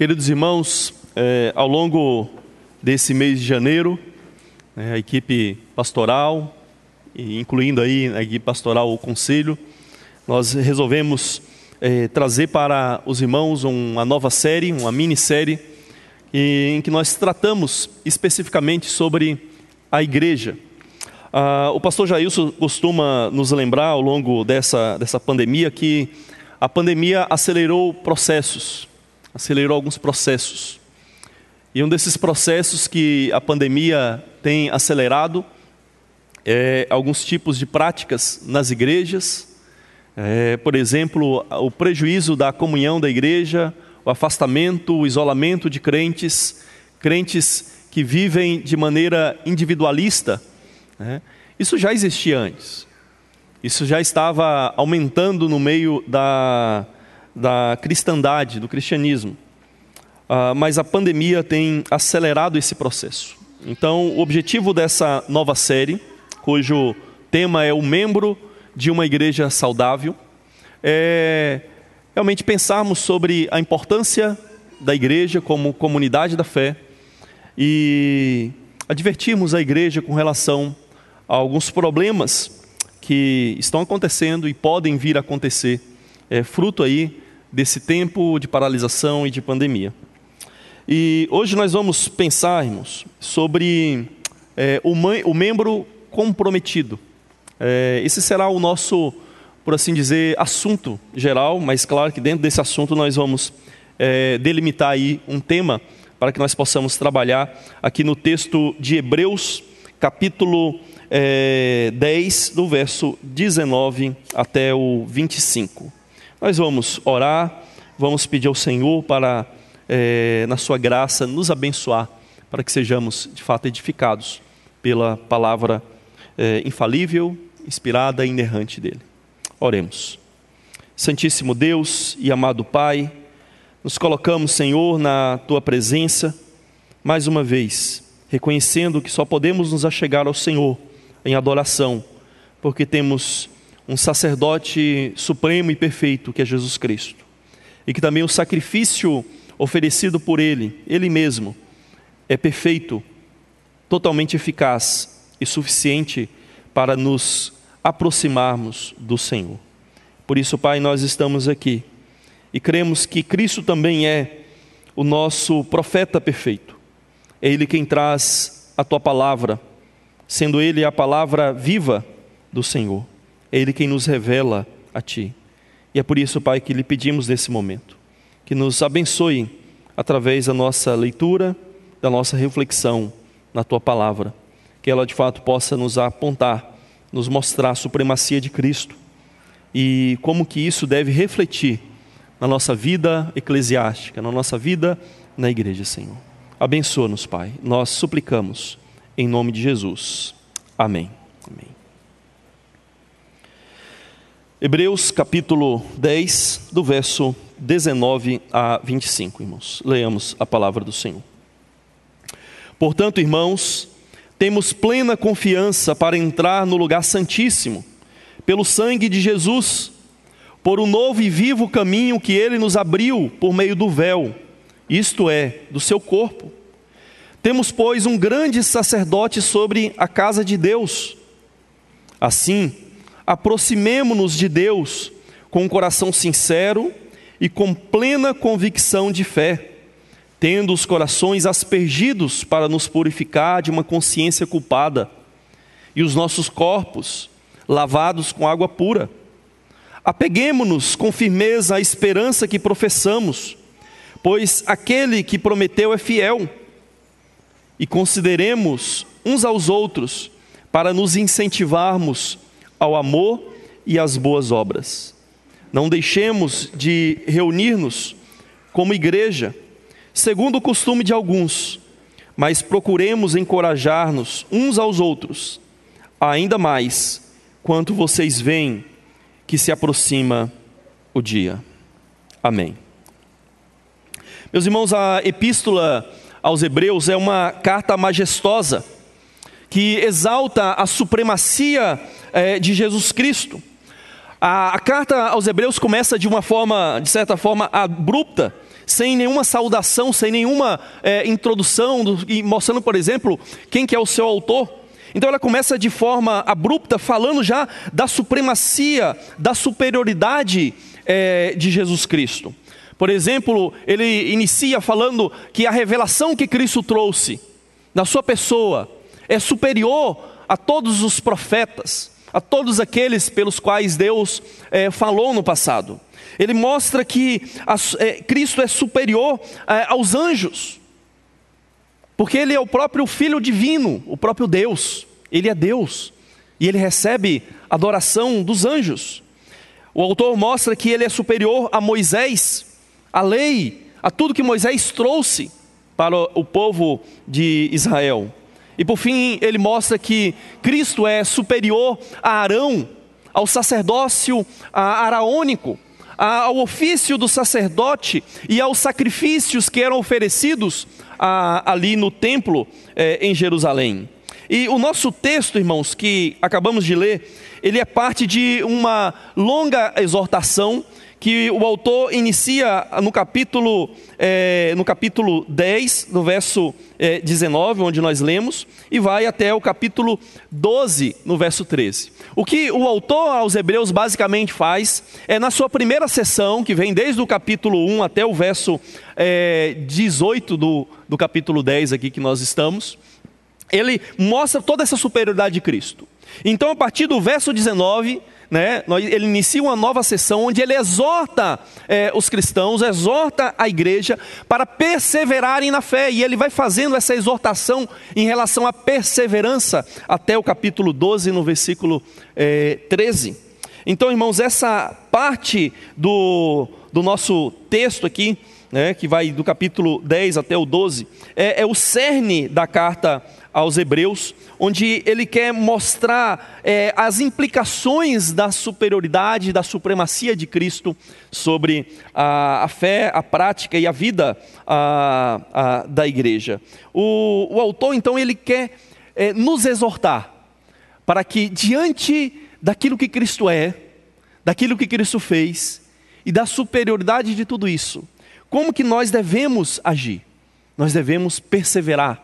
Queridos irmãos, é, ao longo desse mês de janeiro, é, a equipe pastoral, incluindo aí a equipe pastoral o conselho, nós resolvemos é, trazer para os irmãos uma nova série, uma minissérie, em que nós tratamos especificamente sobre a igreja. Ah, o pastor Jailson costuma nos lembrar ao longo dessa, dessa pandemia que a pandemia acelerou processos, acelerou alguns processos. E um desses processos que a pandemia tem acelerado é alguns tipos de práticas nas igrejas, é, por exemplo, o prejuízo da comunhão da igreja, o afastamento, o isolamento de crentes, crentes que vivem de maneira individualista. Né? Isso já existia antes. Isso já estava aumentando no meio da, da cristandade, do cristianismo. Uh, mas a pandemia tem acelerado esse processo. Então, o objetivo dessa nova série, cujo tema é o membro de uma igreja saudável, é realmente pensarmos sobre a importância da igreja como comunidade da fé e advertirmos a igreja com relação a alguns problemas que estão acontecendo e podem vir a acontecer, é, fruto aí desse tempo de paralisação e de pandemia. E hoje nós vamos pensar, irmãos, sobre é, o, o, membro comprometido. É, esse será o nosso, por assim dizer, assunto geral, mas claro que dentro desse assunto nós vamos é, delimitar aí um tema para que nós possamos trabalhar aqui no texto de Hebreus, capítulo é, 10, do verso 19 até o 25. Nós vamos orar, vamos pedir ao Senhor para, é, na Sua graça, nos abençoar, para que sejamos de fato edificados pela palavra é, infalível, inspirada e inerrante dele. Oremos. Santíssimo Deus e amado Pai, nos colocamos, Senhor, na tua presença, mais uma vez, reconhecendo que só podemos nos achegar ao Senhor em adoração, porque temos um sacerdote supremo e perfeito, que é Jesus Cristo, e que também o sacrifício oferecido por Ele, Ele mesmo, é perfeito, totalmente eficaz e suficiente para nos aproximarmos do Senhor. Por isso, Pai, nós estamos aqui e cremos que Cristo também é o nosso profeta perfeito. É Ele quem traz a tua palavra sendo Ele a palavra viva do Senhor. É Ele quem nos revela a Ti. E é por isso, Pai, que lhe pedimos nesse momento que nos abençoe através da nossa leitura, da nossa reflexão na Tua palavra, que ela de fato possa nos apontar, nos mostrar a supremacia de Cristo e como que isso deve refletir na nossa vida eclesiástica, na nossa vida na igreja, Senhor. Abençoa-nos, Pai. Nós suplicamos em nome de Jesus. Amém. Amém. Hebreus capítulo 10, do verso 19 a 25, irmãos. Leamos a palavra do Senhor. Portanto, irmãos, temos plena confiança para entrar no lugar santíssimo, pelo sangue de Jesus, por um novo e vivo caminho que ele nos abriu por meio do véu, isto é, do seu corpo temos, pois, um grande sacerdote sobre a casa de Deus. Assim, aproximemo-nos de Deus com um coração sincero e com plena convicção de fé, tendo os corações aspergidos para nos purificar de uma consciência culpada e os nossos corpos lavados com água pura. Apeguemo-nos com firmeza à esperança que professamos, pois aquele que prometeu é fiel e consideremos uns aos outros para nos incentivarmos ao amor e às boas obras. Não deixemos de reunir-nos como igreja, segundo o costume de alguns, mas procuremos encorajar-nos uns aos outros, ainda mais quanto vocês veem que se aproxima o dia. Amém. Meus irmãos, a epístola aos Hebreus é uma carta majestosa que exalta a supremacia é, de Jesus Cristo. A, a carta aos Hebreus começa de uma forma, de certa forma, abrupta, sem nenhuma saudação, sem nenhuma é, introdução, do, e mostrando, por exemplo, quem que é o seu autor. Então ela começa de forma abrupta, falando já da supremacia, da superioridade é, de Jesus Cristo. Por exemplo, ele inicia falando que a revelação que Cristo trouxe na sua pessoa é superior a todos os profetas, a todos aqueles pelos quais Deus é, falou no passado. Ele mostra que a, é, Cristo é superior é, aos anjos, porque Ele é o próprio Filho divino, o próprio Deus. Ele é Deus e ele recebe adoração dos anjos. O autor mostra que ele é superior a Moisés, a lei, a tudo que Moisés trouxe para o povo de Israel. E por fim, ele mostra que Cristo é superior a Arão, ao sacerdócio araônico, ao ofício do sacerdote e aos sacrifícios que eram oferecidos ali no templo eh, em Jerusalém. E o nosso texto, irmãos, que acabamos de ler, ele é parte de uma longa exortação que o autor inicia no capítulo, é, no capítulo 10, no verso é, 19, onde nós lemos, e vai até o capítulo 12, no verso 13. O que o autor aos Hebreus basicamente faz é na sua primeira sessão, que vem desde o capítulo 1 até o verso é, 18 do, do capítulo 10 aqui que nós estamos, ele mostra toda essa superioridade de Cristo. Então, a partir do verso 19, né, ele inicia uma nova sessão onde ele exorta é, os cristãos, exorta a igreja para perseverarem na fé, e ele vai fazendo essa exortação em relação à perseverança até o capítulo 12, no versículo é, 13. Então, irmãos, essa parte do, do nosso texto aqui, né, que vai do capítulo 10 até o 12, é, é o cerne da carta aos Hebreus, onde ele quer mostrar é, as implicações da superioridade, da supremacia de Cristo sobre a, a fé, a prática e a vida a, a, da igreja. O, o, autor, então, ele quer é, nos exortar para que, diante daquilo que Cristo é, daquilo que Cristo fez e da superioridade de tudo isso, como que nós devemos agir? Nós devemos perseverar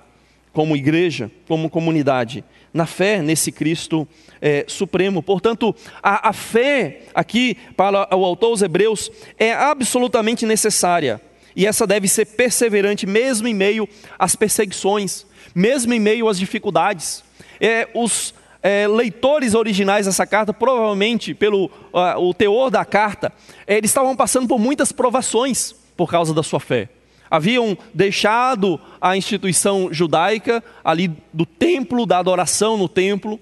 como igreja, como comunidade, na fé nesse Cristo é, supremo. Portanto, a, a fé aqui, para o autor aos Hebreus, é absolutamente necessária. E essa deve ser perseverante, mesmo em meio às perseguições, mesmo em meio às dificuldades. É, os é, leitores originais dessa carta, provavelmente pelo uh, o teor da carta, é, eles estavam passando por muitas provações por causa da sua fé. Haviam deixado a instituição judaica ali do templo, da adoração no templo,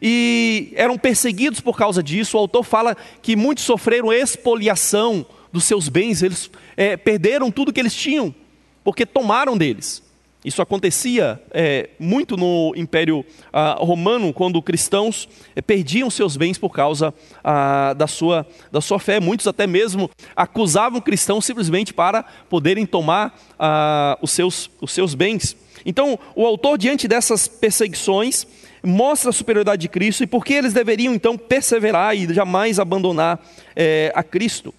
e eram perseguidos por causa disso. O autor fala que muitos sofreram expoliação dos seus bens, eles é, perderam tudo que eles tinham, porque tomaram deles. Isso acontecia é, muito no Império ah, Romano, quando cristãos é, perdiam seus bens por causa ah, da, sua, da sua fé. Muitos até mesmo acusavam cristãos simplesmente para poderem tomar ah, os, seus, os seus bens. Então, o autor, diante dessas perseguições, mostra a superioridade de Cristo e por que eles deveriam então perseverar e jamais abandonar é, a Cristo.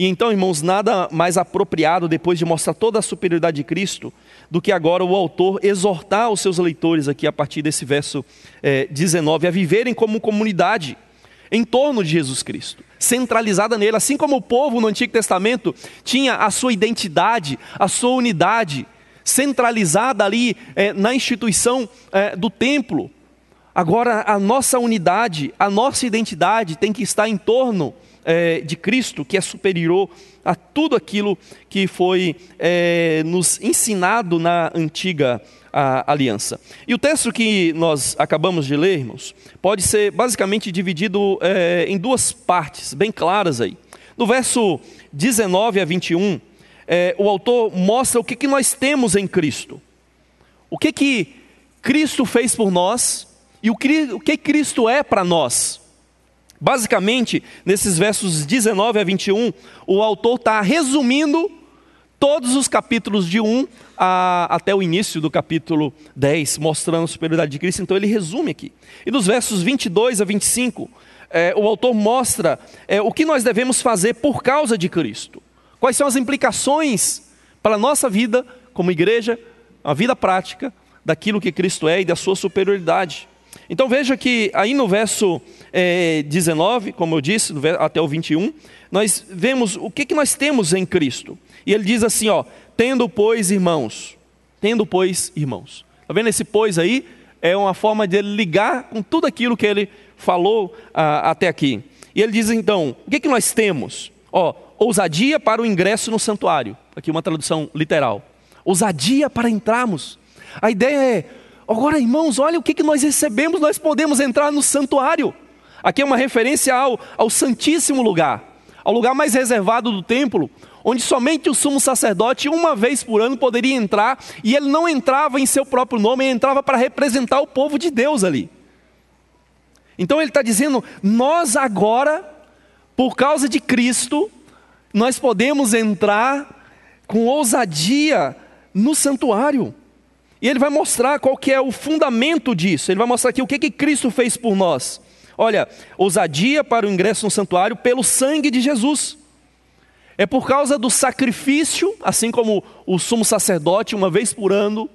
E então, irmãos, nada mais apropriado depois de mostrar toda a superioridade de Cristo do que agora o autor exortar os seus leitores aqui a partir desse verso é, 19 a viverem como comunidade em torno de Jesus Cristo, centralizada nele, assim como o povo no Antigo Testamento tinha a sua identidade, a sua unidade centralizada ali é, na instituição é, do templo. Agora a nossa unidade, a nossa identidade tem que estar em torno de Cristo, que é superior a tudo aquilo que foi é, nos ensinado na antiga a, aliança. E o texto que nós acabamos de ler, irmãos, pode ser basicamente dividido é, em duas partes, bem claras aí. No verso 19 a 21, é, o autor mostra o que, que nós temos em Cristo. O que, que Cristo fez por nós e o que, o que Cristo é para nós. Basicamente, nesses versos 19 a 21, o autor está resumindo todos os capítulos de 1 a, até o início do capítulo 10, mostrando a superioridade de Cristo. Então, ele resume aqui. E nos versos 22 a 25, é, o autor mostra é, o que nós devemos fazer por causa de Cristo. Quais são as implicações para a nossa vida como igreja, a vida prática daquilo que Cristo é e da sua superioridade. Então veja que aí no verso é, 19, como eu disse, até o 21, nós vemos o que, que nós temos em Cristo. E ele diz assim: ó, tendo, pois, irmãos, tendo, pois, irmãos. Está vendo esse pois aí? É uma forma de ele ligar com tudo aquilo que ele falou ah, até aqui. E ele diz então: o que, que nós temos? Ó, ousadia para o ingresso no santuário. Aqui uma tradução literal. Ousadia para entrarmos. A ideia é: agora, irmãos, olha o que, que nós recebemos, nós podemos entrar no santuário. Aqui é uma referência ao, ao Santíssimo Lugar, ao lugar mais reservado do templo, onde somente o sumo sacerdote, uma vez por ano, poderia entrar, e ele não entrava em seu próprio nome, ele entrava para representar o povo de Deus ali. Então ele está dizendo: nós agora, por causa de Cristo, nós podemos entrar com ousadia no santuário. E ele vai mostrar qual que é o fundamento disso. Ele vai mostrar aqui o que, que Cristo fez por nós. Olha, ousadia para o ingresso no santuário pelo sangue de Jesus. É por causa do sacrifício, assim como o sumo sacerdote, uma vez por ano,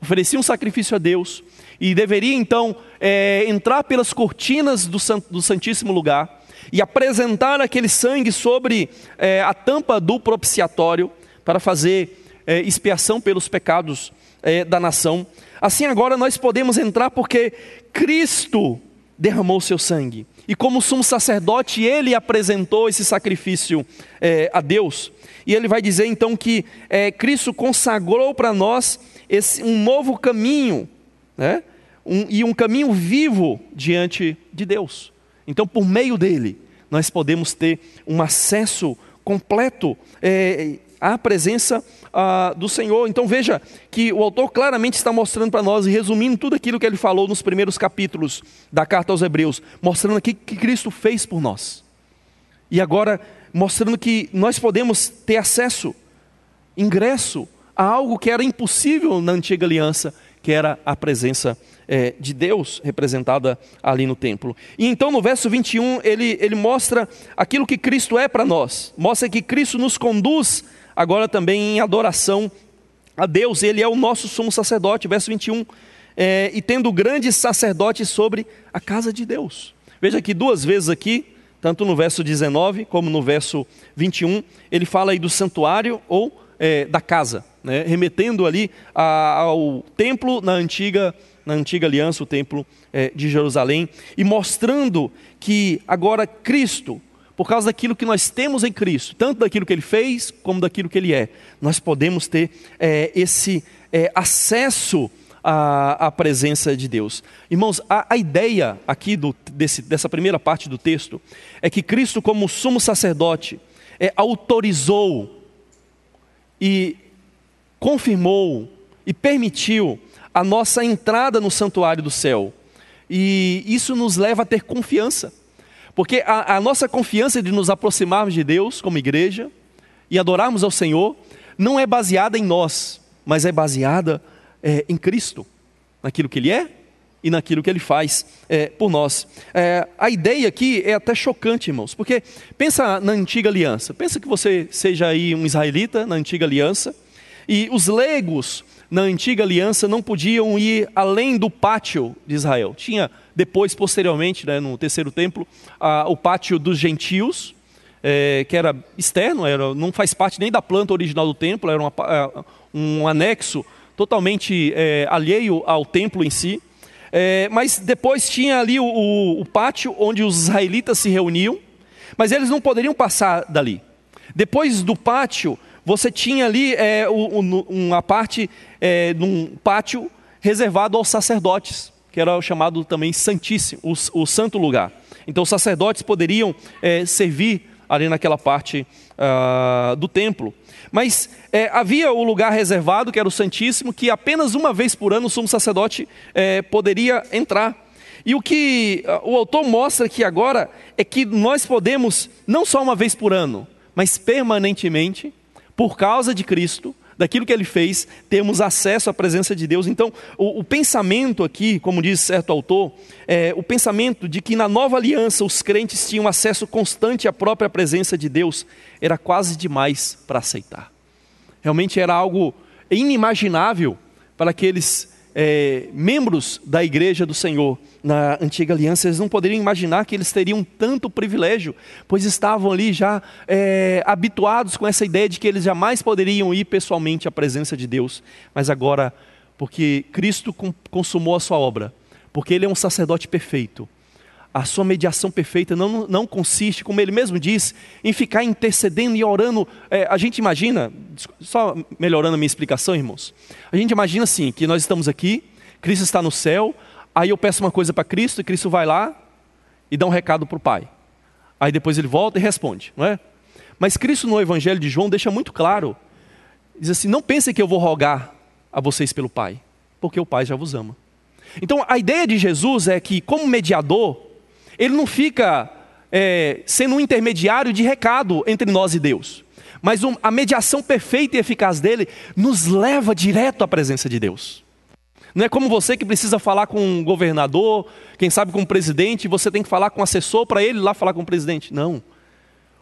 oferecia um sacrifício a Deus e deveria então é, entrar pelas cortinas do, do, Santíssimo Lugar e apresentar aquele sangue sobre é, a tampa do propiciatório para fazer é, expiação pelos pecados é, da nação. Assim agora nós podemos entrar porque Cristo derramou seu sangue. E como sumo sacerdote, ele apresentou esse sacrifício é, a Deus. E ele vai dizer então que é, Cristo consagrou para nós esse, um novo caminho, né? Um, e um caminho vivo diante de Deus. Então, por meio dele, nós podemos ter um acesso completo é, à presença ah, do Senhor. Então veja que o autor claramente está mostrando para nós, e resumindo tudo aquilo que ele falou nos primeiros capítulos da carta aos Hebreus, mostrando aqui que Cristo fez por nós. E agora mostrando que nós podemos ter acesso, ingresso a algo que era impossível na antiga aliança, que era a presença é, de Deus representada ali no templo. E então no verso 21 ele, ele mostra aquilo que Cristo é para nós, mostra que Cristo nos conduz agora também em adoração a Deus, ele é o nosso sumo sacerdote, verso 21, é, e tendo grande sacerdote sobre a casa de Deus. Veja que duas vezes aqui, tanto no verso 19 como no verso 21, ele fala aí do santuário ou é, da casa, né, remetendo ali a, ao templo na antiga, na antiga aliança, o templo é, de Jerusalém, e mostrando que agora Cristo, por causa daquilo que nós temos em Cristo, tanto daquilo que Ele fez como daquilo que Ele é, nós podemos ter é, esse é, acesso à, à, presença de Deus. Irmãos, a, a ideia aqui do, desse, dessa primeira parte do texto é que Cristo, como sumo sacerdote, é, autorizou e confirmou e permitiu a nossa entrada no santuário do céu. E isso nos leva a ter confiança. Porque a, a nossa confiança de nos aproximarmos de Deus como igreja e adorarmos ao Senhor não é baseada em nós, mas é baseada é, em Cristo, naquilo que Ele é e naquilo que Ele faz é, por nós. É, a ideia aqui é até chocante, irmãos, porque pensa na antiga aliança. Pensa que você seja aí um israelita na antiga aliança e os legos na antiga aliança não podiam ir além do pátio de Israel. Tinha depois, posteriormente, né, no terceiro templo, a, o pátio dos gentios, é, que era externo, era, não faz parte nem da planta original do templo, era uma, é, um anexo totalmente é, alheio ao templo em si. É, mas depois tinha ali o, o, o pátio onde os israelitas se reuniam, mas eles não poderiam passar dali. Depois do pátio, você tinha ali é, uma parte é, num pátio reservado aos sacerdotes que era o chamado também Santíssimo, o, o Santo Lugar. Então, os sacerdotes poderiam é, servir ali naquela parte uh, do templo. Mas é, havia o lugar reservado, que era o Santíssimo, que apenas uma vez por ano o sumo sacerdote é, poderia entrar. E o que uh, o autor mostra aqui agora é que nós podemos, não só uma vez por ano, mas permanentemente, por causa de Cristo, daquilo que ele fez, temos acesso à presença de Deus. Então, o, o pensamento aqui, como diz certo autor, é o pensamento de que na nova aliança os crentes tinham acesso constante à própria presença de Deus, era quase demais para aceitar. Realmente era algo inimaginável para aqueles é, membros da igreja do Senhor na antiga aliança, eles não poderiam imaginar que eles teriam tanto privilégio, pois estavam ali já é, habituados com essa ideia de que eles jamais poderiam ir pessoalmente à presença de Deus, mas agora, porque Cristo consumou a sua obra, porque Ele é um sacerdote perfeito, a sua mediação perfeita não, não consiste, como ele mesmo diz, em ficar intercedendo e orando. É, a gente imagina, só melhorando a minha explicação, irmãos, a gente imagina assim, que nós estamos aqui, Cristo está no céu, aí eu peço uma coisa para Cristo e Cristo vai lá e dá um recado para o Pai. Aí depois ele volta e responde, não é? Mas Cristo no Evangelho de João deixa muito claro, diz assim, não pensem que eu vou rogar a vocês pelo Pai, porque o Pai já vos ama. Então a ideia de Jesus é que, como mediador, ele não fica é, sendo um intermediário de recado entre nós e Deus. Mas um, a mediação perfeita e eficaz dele nos leva direto à presença de Deus. Não é como você que precisa falar com um governador, quem sabe com um presidente, você tem que falar com um assessor para ele lá falar com o presidente. Não.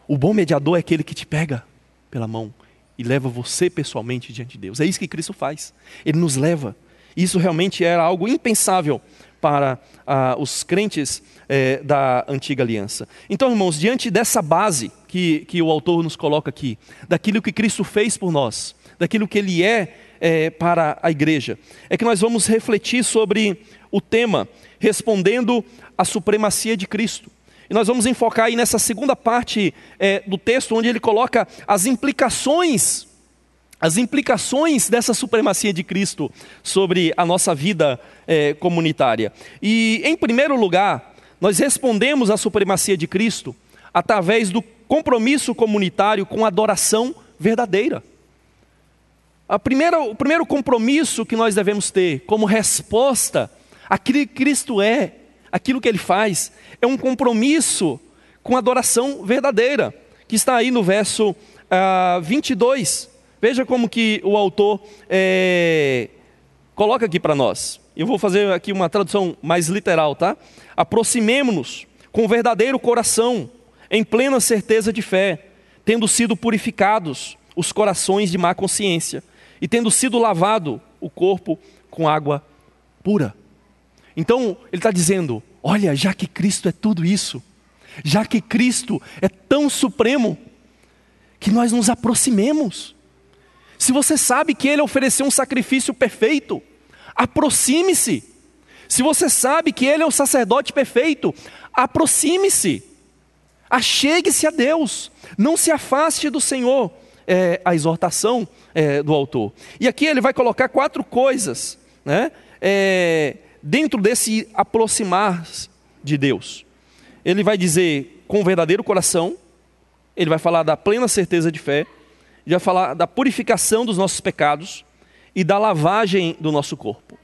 O bom mediador é aquele que te pega pela mão e leva você pessoalmente diante de Deus. É isso que Cristo faz. Ele nos leva. Isso realmente era algo impensável para ah, os crentes eh, da antiga aliança. Então, irmãos, diante dessa base que, que o autor nos coloca aqui, daquilo que Cristo fez por nós, daquilo que Ele é eh, para a igreja, é que nós vamos refletir sobre o tema, respondendo à supremacia de Cristo. E nós vamos enfocar aí nessa segunda parte eh, do texto, onde ele coloca as implicações as implicações dessa supremacia de Cristo sobre a nossa vida é, comunitária. E, em primeiro lugar, nós respondemos à supremacia de Cristo através do compromisso comunitário com adoração verdadeira. A primeira, o primeiro compromisso que nós devemos ter como resposta àquilo que Cristo é, aquilo que Ele faz, é um compromisso com adoração verdadeira, que está aí no verso ah, 22. Veja como que o autor é, coloca aqui para nós. Eu vou fazer aqui uma tradução mais literal, tá? Aproximemo-nos com verdadeiro coração, em plena certeza de fé, tendo sido purificados os corações de má consciência e tendo sido lavado o corpo com água pura. Então, ele está dizendo: olha, já que Cristo é tudo isso, já que Cristo é tão supremo, que nós nos aproximemos se você sabe que ele ofereceu um sacrifício perfeito, aproxime-se. Se você sabe que ele é o sacerdote perfeito, aproxime-se. Achegue-se a Deus. Não se afaste do Senhor. É a exortação é, do autor. E aqui ele vai colocar quatro coisas né, é, dentro desse aproximar de Deus. Ele vai dizer com o verdadeiro coração, ele vai falar da plena certeza de fé, já falar da purificação dos nossos pecados e da lavagem do nosso corpo.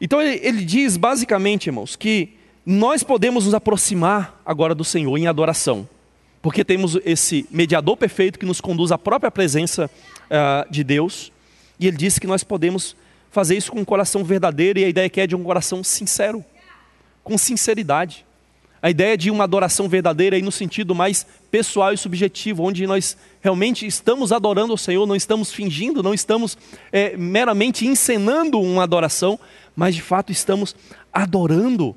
Então ele, ele diz basicamente, irmãos, que nós podemos nos aproximar agora do Senhor em adoração, porque temos esse mediador perfeito que nos conduz à própria presença uh, de Deus, e ele disse que nós podemos fazer isso com um coração verdadeiro, e a ideia que é de um coração sincero, com sinceridade. A ideia de uma adoração verdadeira aí no sentido mais pessoal e subjetivo, onde nós realmente estamos adorando o Senhor, não estamos fingindo, não estamos é, meramente encenando uma adoração, mas de fato estamos adorando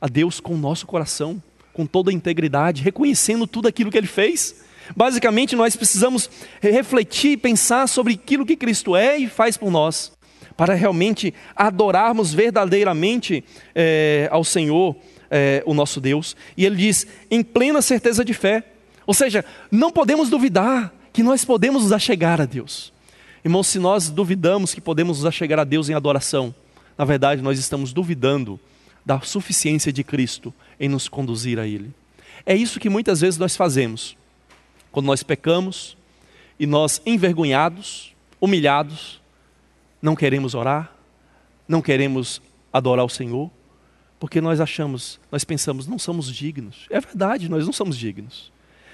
a Deus com o nosso coração, com toda a integridade, reconhecendo tudo aquilo que Ele fez. Basicamente, nós precisamos refletir e pensar sobre aquilo que Cristo é e faz por nós, para realmente adorarmos verdadeiramente é, ao Senhor é, o nosso Deus, e ele diz, em plena certeza de fé. Ou seja, não podemos duvidar que nós podemos nos achegar a Deus. Irmãos, se nós duvidamos que podemos nos achegar a Deus em adoração, na verdade nós estamos duvidando da suficiência de Cristo em nos conduzir a Ele. É isso que muitas vezes nós fazemos. Quando nós pecamos e nós, envergonhados, humilhados, não queremos orar, não queremos adorar o Senhor, porque nós achamos, nós pensamos, não somos dignos. É verdade, nós não somos dignos.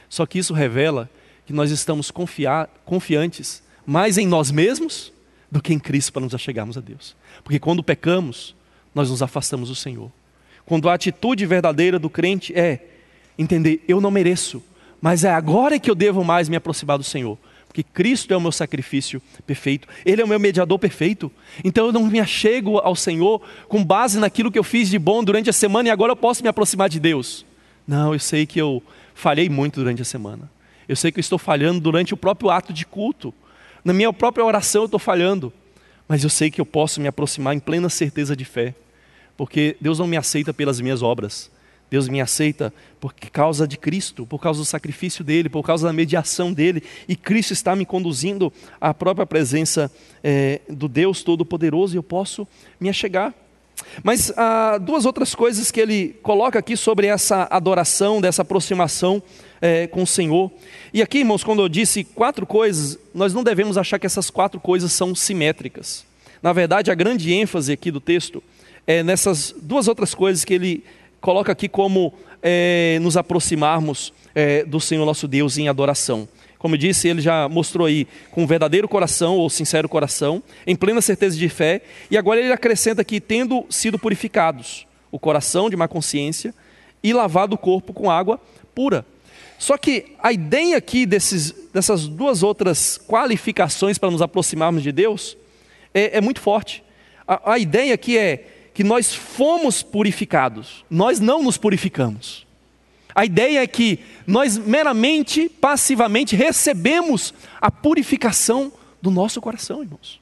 Só que isso revela que nós estamos confiar, confiantes mais em nós mesmos do que em Cristo para nos achegarmos a Deus. Porque quando pecamos, nós nos afastamos do Senhor. Quando a atitude verdadeira do crente é entender, eu não mereço, mas é agora que eu devo mais me aproximar do Senhor, Porque Cristo é o meu sacrifício perfeito, Ele é o meu mediador perfeito. Então eu não me achego ao Senhor com base naquilo que eu fiz de bom durante a semana e agora eu posso me aproximar de Deus. Não, eu sei que eu falhei muito durante a semana. Eu sei que eu estou falhando durante o próprio ato de culto. Na minha própria oração eu estou falhando. Mas eu sei que eu posso me aproximar em plena certeza de fé. Porque Deus não me aceita pelas minhas obras. Deus me aceita por causa de Cristo, por causa do sacrifício dele, por causa da mediação dele, e Cristo está me conduzindo à própria presença é, do Deus Todo-Poderoso e eu posso me achegar. Mas há duas outras coisas que ele coloca aqui sobre essa adoração, dessa aproximação é, com o Senhor. E aqui, irmãos, quando eu disse quatro coisas, nós não devemos achar que essas quatro coisas são simétricas. Na verdade, a grande ênfase aqui do texto é nessas duas outras coisas que ele coloca aqui como é, nos aproximarmos é, do Senhor nosso Deus em adoração. Como eu disse, ele já mostrou aí com verdadeiro coração ou sincero coração, em plena certeza de fé, e agora ele acrescenta aqui, tendo sido purificados, o coração de má consciência e lavado o corpo com água pura. Só que a ideia aqui desses, dessas duas outras qualificações para nos aproximarmos de Deus é, é muito forte. A, a ideia aqui é que nós fomos purificados, nós não nos purificamos. A ideia é que nós meramente, passivamente, recebemos a purificação do nosso coração, irmãos.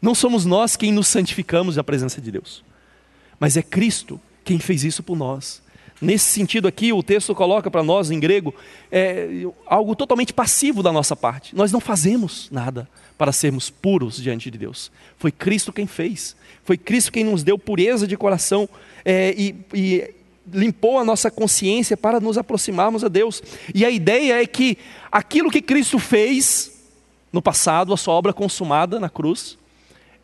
Não somos nós quem nos santificamos na presença de Deus, mas é Cristo quem fez isso por nós. Nesse sentido aqui, o texto coloca para nós em grego é, algo totalmente passivo da nossa parte. Nós não fazemos nada para sermos puros diante de Deus. Foi Cristo quem fez. Foi Cristo quem nos deu pureza de coração é, e, e limpou a nossa consciência para nos aproximarmos a Deus. E a ideia é que aquilo que Cristo fez no passado, a sua obra consumada na cruz,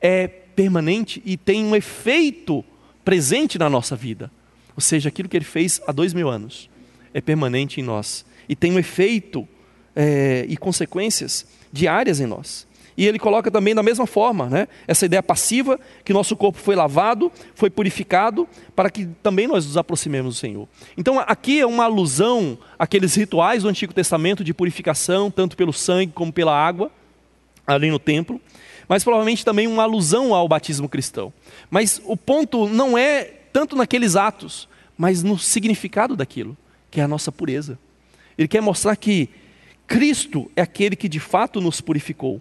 é permanente e tem um efeito presente na nossa vida. Ou seja, aquilo que ele fez há dois mil anos é permanente em nós e tem um efeito é, e consequências diárias em nós. E ele coloca também da mesma forma, né? essa ideia passiva, que nosso corpo foi lavado, foi purificado, para que também nós nos aproximemos do Senhor. Então aqui é uma alusão àqueles rituais do Antigo Testamento de purificação, tanto pelo sangue como pela água, ali no templo, mas provavelmente também uma alusão ao batismo cristão. Mas o ponto não é tanto naqueles atos, mas no significado daquilo, que é a nossa pureza. Ele quer mostrar que Cristo é aquele que de fato nos purificou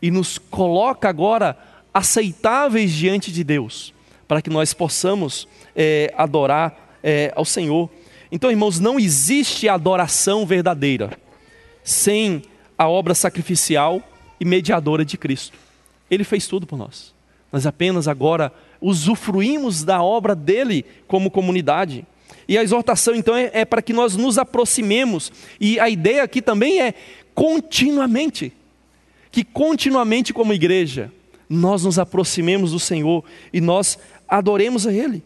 e nos coloca agora aceitáveis diante de Deus, para que nós possamos é, adorar é, ao Senhor. Então, irmãos, não existe adoração verdadeira sem a obra sacrificial e mediadora de Cristo. Ele fez tudo por nós. Nós apenas agora usufruímos da obra dele como comunidade. E a exortação, então, é, é para que nós nos aproximemos. E a ideia aqui também é continuamente que continuamente, como igreja, nós nos aproximemos do Senhor e nós adoremos a Ele.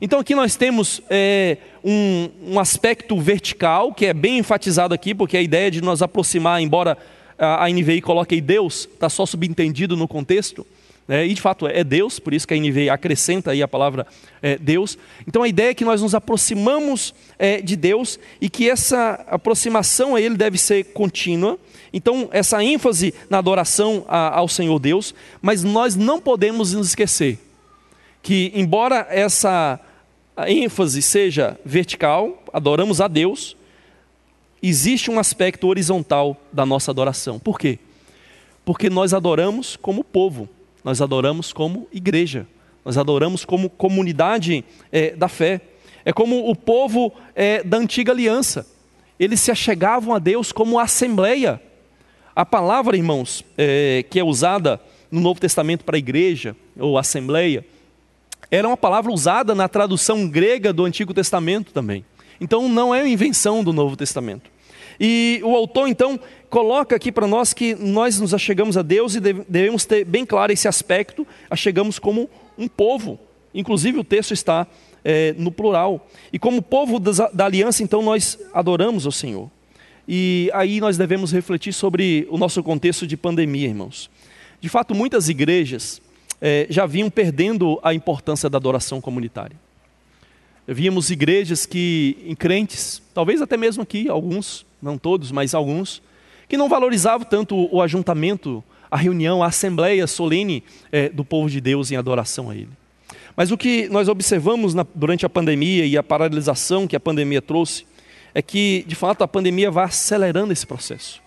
Então aqui nós temos é, um, um, aspecto vertical, que é bem enfatizado aqui, porque a ideia de nos aproximar, embora a, a NVI coloque aí Deus, está só subentendido no contexto, né? e de fato é Deus, por isso que a NVI acrescenta aí a palavra é, Deus. Então a ideia é que nós nos aproximamos é, de Deus e que essa aproximação a Ele deve ser contínua, então, essa ênfase na adoração ao Senhor Deus, mas nós não podemos nos esquecer que, embora essa ênfase seja vertical, adoramos a Deus, existe um aspecto horizontal da nossa adoração. Por quê? Porque nós adoramos como povo, nós adoramos como igreja, nós adoramos como comunidade é, da fé. É como o povo é, da antiga aliança. Eles se achegavam a Deus como assembleia. A palavra, irmãos, é, que é usada no Novo Testamento para igreja ou assembleia, era uma palavra usada na tradução grega do Antigo Testamento também. Então não é invenção do Novo Testamento. E o autor então coloca aqui para nós que nós nos achegamos a Deus e devemos ter bem claro esse aspecto, achegamos como um povo. Inclusive o texto está é, no plural. E como povo da aliança, então nós adoramos o Senhor. E aí nós devemos refletir sobre o nosso contexto de pandemia, irmãos. De fato, muitas igrejas é, já vinham perdendo a importância da adoração comunitária. Víamos igrejas que, em crentes, talvez até mesmo aqui, alguns, não todos, mas alguns, que não valorizavam tanto o ajuntamento, a reunião, a assembleia solene é, do povo de Deus em adoração a Ele. Mas o que nós observamos na, durante a pandemia e a paralisação que a pandemia trouxe é que, de fato, a pandemia vai acelerando esse processo.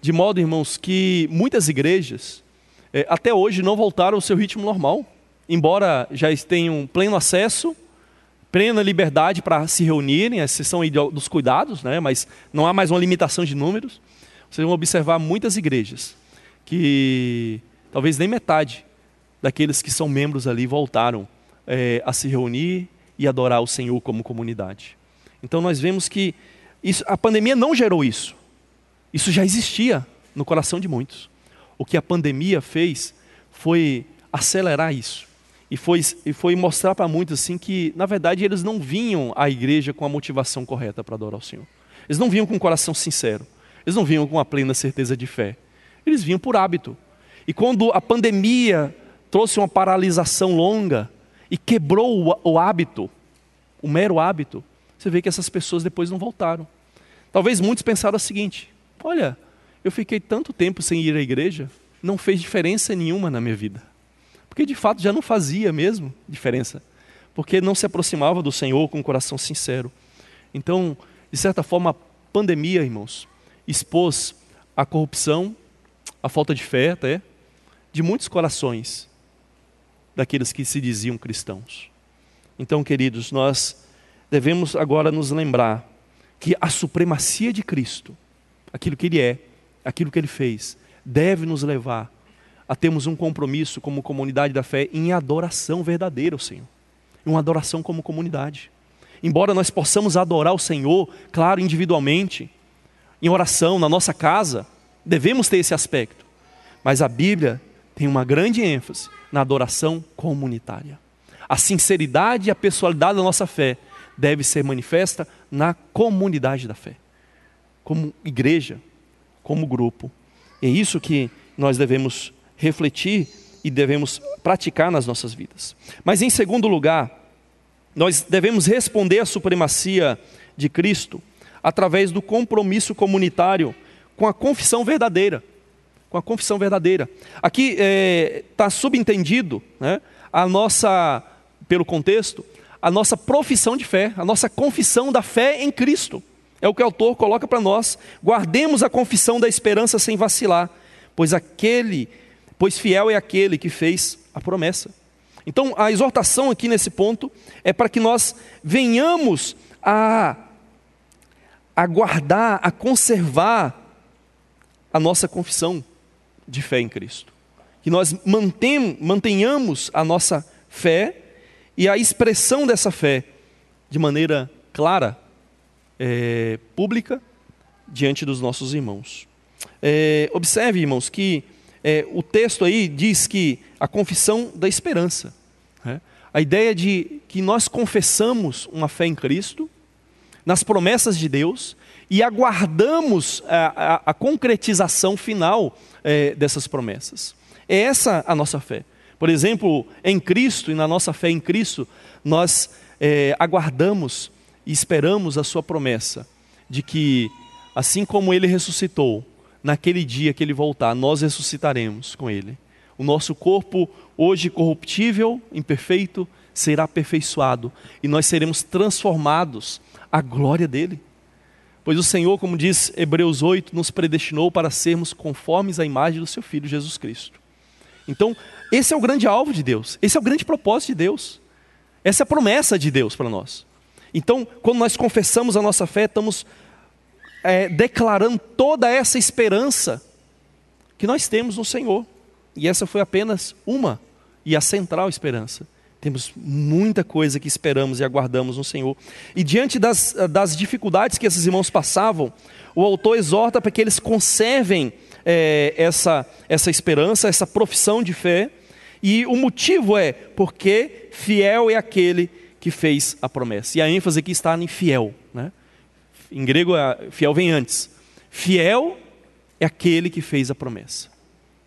De modo, irmãos, que muitas igrejas é, até hoje não voltaram ao seu ritmo normal, embora já tenham pleno acesso, plena liberdade para se reunirem, a exceção dos cuidados, né, mas não há mais uma limitação de números. Vocês vão observar muitas igrejas que talvez nem metade daqueles que são membros ali voltaram é, a se reunir e adorar o Senhor como comunidade. Então nós vemos que isso, a pandemia não gerou isso. Isso já existia no coração de muitos. O que a pandemia fez foi acelerar isso. E foi, e foi mostrar para muitos assim que, na verdade, eles não vinham à igreja com a motivação correta para adorar o Senhor. Eles não vinham com um coração sincero. Eles não vinham com a plena certeza de fé. Eles vinham por hábito. E quando a pandemia trouxe uma paralisação longa e quebrou o, o hábito, o mero hábito, você vê que essas pessoas depois não voltaram. Talvez muitos pensaram o seguinte: olha, eu fiquei tanto tempo sem ir à igreja, não fez diferença nenhuma na minha vida. Porque de fato já não fazia mesmo diferença. Porque não se aproximava do Senhor com um coração sincero. Então, de certa forma, a pandemia, irmãos, expôs a corrupção, a falta de fé até, de muitos corações daqueles que se diziam cristãos. Então, queridos, nós devemos agora nos lembrar que a supremacia de Cristo, aquilo que Ele é, aquilo que Ele fez, deve nos levar a termos um compromisso como comunidade da fé em adoração verdadeira ao Senhor, uma adoração como comunidade. Embora nós possamos adorar o Senhor, claro, individualmente, em oração, na nossa casa, devemos ter esse aspecto. Mas a Bíblia tem uma grande ênfase na adoração comunitária. A sinceridade e a pessoalidade da nossa fé deve ser manifesta na comunidade da fé, como igreja, como grupo. É isso que nós devemos refletir e devemos praticar nas nossas vidas. Mas em segundo lugar, nós devemos responder à supremacia de Cristo através do compromisso comunitário com a confissão verdadeira com a confissão verdadeira. Aqui está é, tá subentendido né, a nossa, pelo contexto, a nossa profissão de fé, a nossa confissão da fé em Cristo. É o que o autor coloca para nós. Guardemos a confissão da esperança sem vacilar, pois aquele, pois fiel é aquele que fez a promessa. Então, a exortação aqui nesse ponto é para que nós venhamos a, a guardar, a conservar a nossa confissão de fé em Cristo. Que nós mantenhamos a nossa fé e a expressão dessa fé de maneira clara, é, pública, diante dos nossos irmãos. É, observe, irmãos, que é, o texto aí diz que a confissão da esperança. Né? A ideia de que nós confessamos uma fé em Cristo, nas promessas de Deus, e aguardamos a, a, a concretização final é, dessas promessas. É essa a nossa fé. Por exemplo, em Cristo e na nossa fé em Cristo, nós é, aguardamos e esperamos a Sua promessa de que, assim como Ele ressuscitou, naquele dia que Ele voltar, nós ressuscitaremos com Ele. O nosso corpo, hoje corruptível, imperfeito, será aperfeiçoado e nós seremos transformados à glória dele. Pois o Senhor, como diz Hebreus 8, nos predestinou para sermos conformes à imagem do seu Filho Jesus Cristo. Então, esse é o grande alvo de Deus, esse é o grande propósito de Deus, essa é a promessa de Deus para nós. Então, quando nós confessamos a nossa fé, estamos é, declarando toda essa esperança que nós temos no Senhor. E essa foi apenas uma e a central esperança. Temos muita coisa que esperamos e aguardamos no Senhor. E diante das, das dificuldades que esses irmãos passavam, o autor exorta para que eles conservem é, essa, essa esperança, essa profissão de fé. E o motivo é porque fiel é aquele que fez a promessa. E a ênfase aqui está em fiel. Em grego, fiel vem antes. Fiel é aquele que fez a promessa.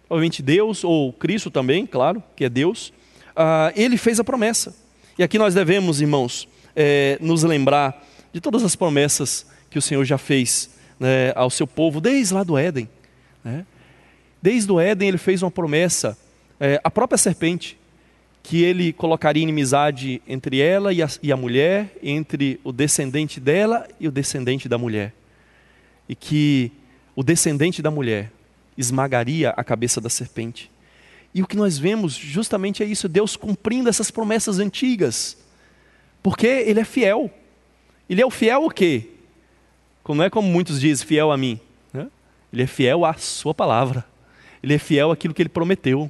Obviamente Deus, ou Cristo também, claro, que é Deus ah, ele fez a promessa. E aqui nós devemos, irmãos, é, nos lembrar de todas as promessas que o Senhor já fez né, ao seu povo desde lá do Éden. Né? Desde o Éden ele fez uma promessa, é, a própria serpente, que ele colocaria inimizade entre ela e a, e a mulher, entre o descendente dela e o descendente da mulher. E que o descendente da mulher esmagaria a cabeça da serpente. E o que nós vemos justamente é isso, Deus cumprindo essas promessas antigas. Porque Ele é fiel. Ele é o fiel o quê? Não é como muitos dizem, fiel a mim. Né? Ele é fiel à sua palavra. Ele é fiel àquilo que Ele prometeu.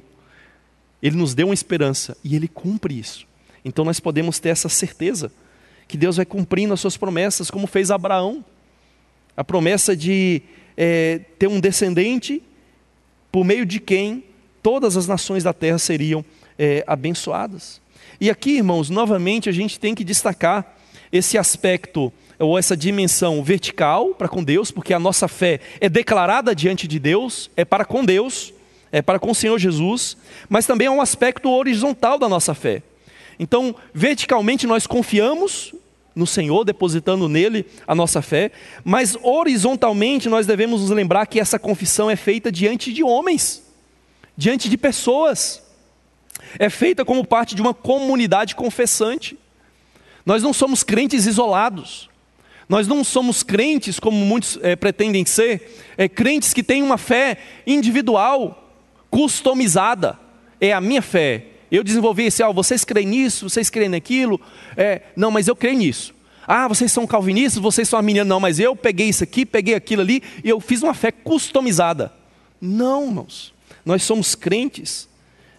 Ele nos deu uma esperança e Ele cumpre isso. Então nós podemos ter essa certeza que Deus vai cumprindo as suas promessas, como fez Abraão. A promessa de é, ter um descendente por meio de quem todas as nações da terra seriam é, abençoadas. E aqui, irmãos, novamente a gente tem que destacar esse aspecto ou essa dimensão vertical para com Deus, porque a nossa fé é declarada diante de Deus, é para com Deus, é para com o Senhor Jesus, mas também é um aspecto horizontal da nossa fé. Então, verticalmente nós confiamos no Senhor, depositando nele a nossa fé, mas horizontalmente nós devemos nos lembrar que essa confissão é feita diante de homens, diante de pessoas, é feita como parte de uma comunidade confessante. Nós não somos crentes isolados, nós não somos crentes como muitos é, pretendem ser, é, crentes que têm uma fé individual, customizada. É a minha fé, eu desenvolvi esse, ah, vocês creem nisso, vocês creem naquilo. É, não, mas eu creio nisso. Ah, vocês são calvinistas, vocês são arminianos. Não, mas eu peguei isso aqui, peguei aquilo ali e eu fiz uma fé customizada. Não, irmãos. Nós somos crentes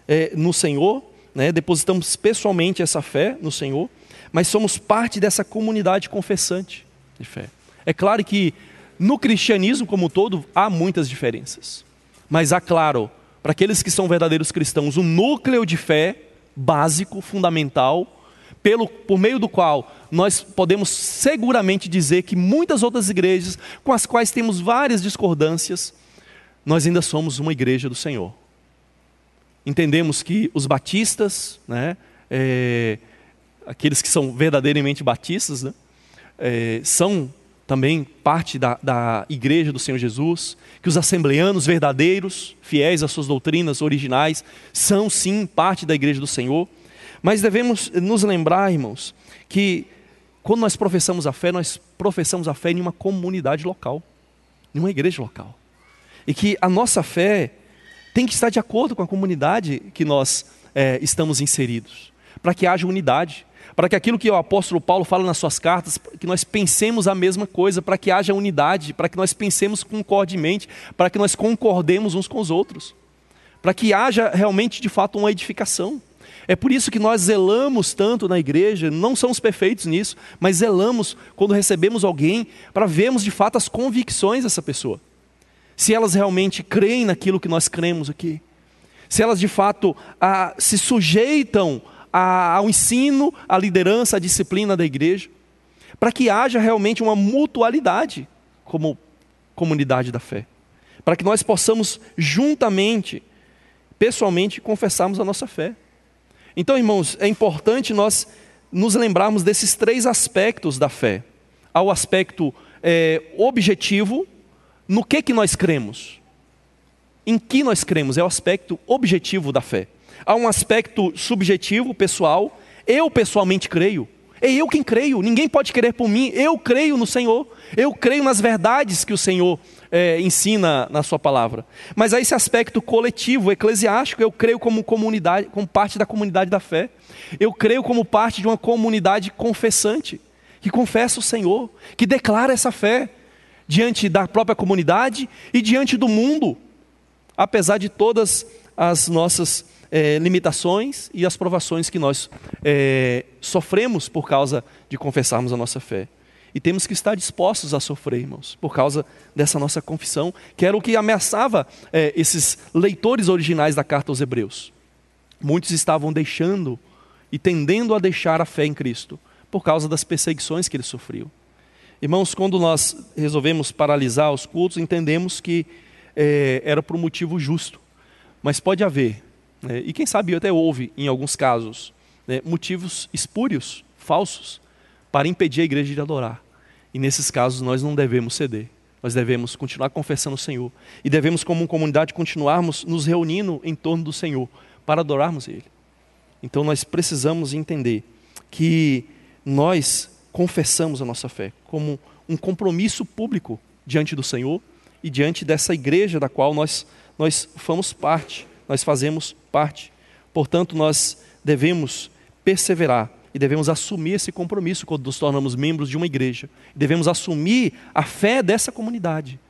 é, no Senhor, né, depositamos pessoalmente essa fé no Senhor, mas somos parte dessa comunidade confessante de fé. É claro que no cristianismo como um todo há muitas diferenças, mas há, claro, para aqueles que são verdadeiros cristãos, o núcleo de fé básico, fundamental, pelo, por meio do qual nós podemos seguramente dizer que muitas outras igrejas, com as quais temos várias discordâncias, nós ainda somos uma igreja do Senhor. Entendemos que os batistas, né, é, aqueles que são verdadeiramente batistas, né, é, são também parte da, da igreja do Senhor Jesus, que os assembleanos verdadeiros, fiéis às suas doutrinas originais, são sim parte da igreja do Senhor. Mas devemos nos lembrar, irmãos, que quando nós professamos a fé, nós professamos a fé em uma comunidade local, em uma igreja local. E que a nossa fé tem que estar de acordo com a comunidade que nós é, estamos inseridos, para que haja unidade para que aquilo que o apóstolo Paulo fala nas suas cartas, que nós pensemos a mesma coisa, para que haja unidade, para que nós pensemos concordemente, para que nós concordemos uns com os outros, para que haja realmente de fato uma edificação. É por isso que nós zelamos tanto na igreja, não somos perfeitos nisso, mas zelamos quando recebemos alguém para vermos de fato as convicções dessa pessoa. Se elas realmente creem naquilo que nós cremos aqui. Se elas de fato a, se sujeitam ao ensino, à liderança, à disciplina da igreja, para que haja realmente uma mutualidade como comunidade da fé, para que nós possamos juntamente, pessoalmente, confessarmos a nossa fé. Então, irmãos, é importante nós nos lembrarmos desses três aspectos da fé: ao aspecto é, objetivo, no que que nós cremos, em que nós cremos, é o aspecto objetivo da fé há um aspecto subjetivo, pessoal. Eu pessoalmente creio. É eu quem creio, ninguém pode crer por mim. Eu creio no Senhor, eu creio nas verdades que o Senhor é, ensina na Sua palavra. Mas há esse aspecto coletivo, eclesiástico, eu creio como comunidade, como parte da comunidade da fé. Eu creio como parte de uma comunidade confessante, que confessa o Senhor, que declara essa fé diante da própria comunidade e diante do mundo, apesar de todas as nossas é, limitações e as provações que nós é, sofremos por causa de confessarmos a nossa fé. E temos que estar dispostos a sofrer, irmãos, por causa dessa nossa confissão, que era o que ameaçava é, esses leitores originais da carta aos Hebreus. Muitos estavam deixando e tendendo a deixar a fé em Cristo, por causa das perseguições que eles sofriam. Irmãos, quando nós resolvemos paralisar os cultos, entendemos que é, era por um motivo justo. Mas pode haver né, e quem sabe até houve, em alguns casos, né, motivos espúrios, falsos, para impedir a igreja de adorar. E nesses casos nós não devemos ceder. nós devemos continuar confessando o Senhor. E devemos, como comunidade, continuarmos nos reunindo em torno do Senhor para adorarmos Ele. Então nós precisamos entender que nós confessamos a nossa fé como um compromisso público diante do Senhor e diante dessa igreja da qual nós, nós fomos parte, nós fazemos parte. Portanto, nós devemos perseverar e devemos assumir esse compromisso quando nos tornamos membros de uma igreja. Devemos assumir a fé dessa comunidade,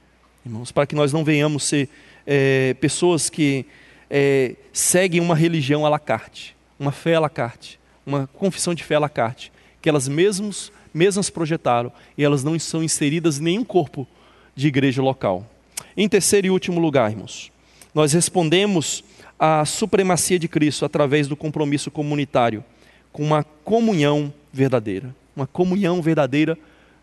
irmãos, para que nós não venhamos ser é, pessoas que é, seguem uma religião à la carte, uma fé à la carte, uma confissão de fé à la carte, que elas mesmas, mesmas projetaram e elas não são inseridas em nenhum corpo de igreja local. Em terceiro e último lugar, irmãos, nós respondemos à supremacia de Cristo através do compromisso comunitário com uma comunhão verdadeira. Uma comunhão verdadeira